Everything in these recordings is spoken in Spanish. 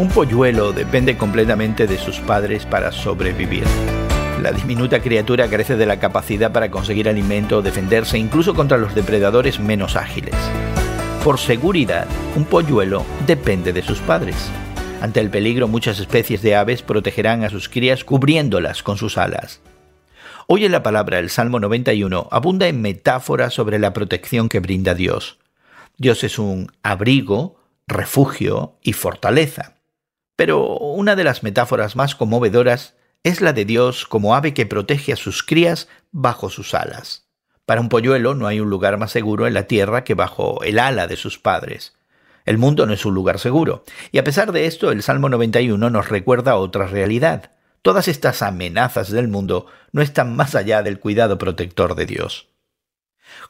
Un polluelo depende completamente de sus padres para sobrevivir. La diminuta criatura carece de la capacidad para conseguir alimento o defenderse incluso contra los depredadores menos ágiles. Por seguridad, un polluelo depende de sus padres. Ante el peligro, muchas especies de aves protegerán a sus crías cubriéndolas con sus alas. Hoy en la palabra el Salmo 91 abunda en metáforas sobre la protección que brinda Dios. Dios es un abrigo, refugio y fortaleza. Pero una de las metáforas más conmovedoras es la de Dios como ave que protege a sus crías bajo sus alas. Para un polluelo no hay un lugar más seguro en la tierra que bajo el ala de sus padres. El mundo no es un lugar seguro, y a pesar de esto el Salmo 91 nos recuerda otra realidad. Todas estas amenazas del mundo no están más allá del cuidado protector de Dios.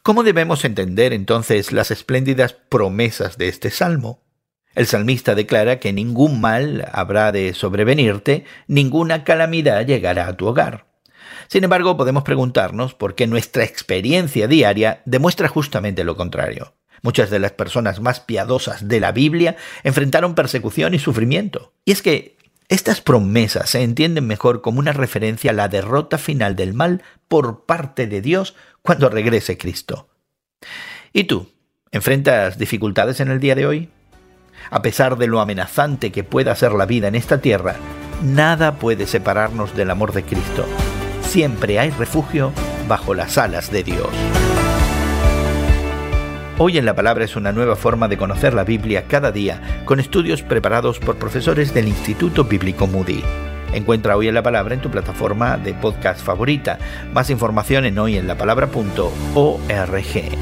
¿Cómo debemos entender entonces las espléndidas promesas de este salmo? El salmista declara que ningún mal habrá de sobrevenirte, ninguna calamidad llegará a tu hogar. Sin embargo, podemos preguntarnos por qué nuestra experiencia diaria demuestra justamente lo contrario. Muchas de las personas más piadosas de la Biblia enfrentaron persecución y sufrimiento. Y es que estas promesas se entienden mejor como una referencia a la derrota final del mal por parte de Dios cuando regrese Cristo. ¿Y tú? ¿Enfrentas dificultades en el día de hoy? A pesar de lo amenazante que pueda ser la vida en esta tierra, nada puede separarnos del amor de Cristo. Siempre hay refugio bajo las alas de Dios. Hoy en la Palabra es una nueva forma de conocer la Biblia cada día, con estudios preparados por profesores del Instituto Bíblico Moody. Encuentra Hoy en la Palabra en tu plataforma de podcast favorita. Más información en hoyenlapalabra.org.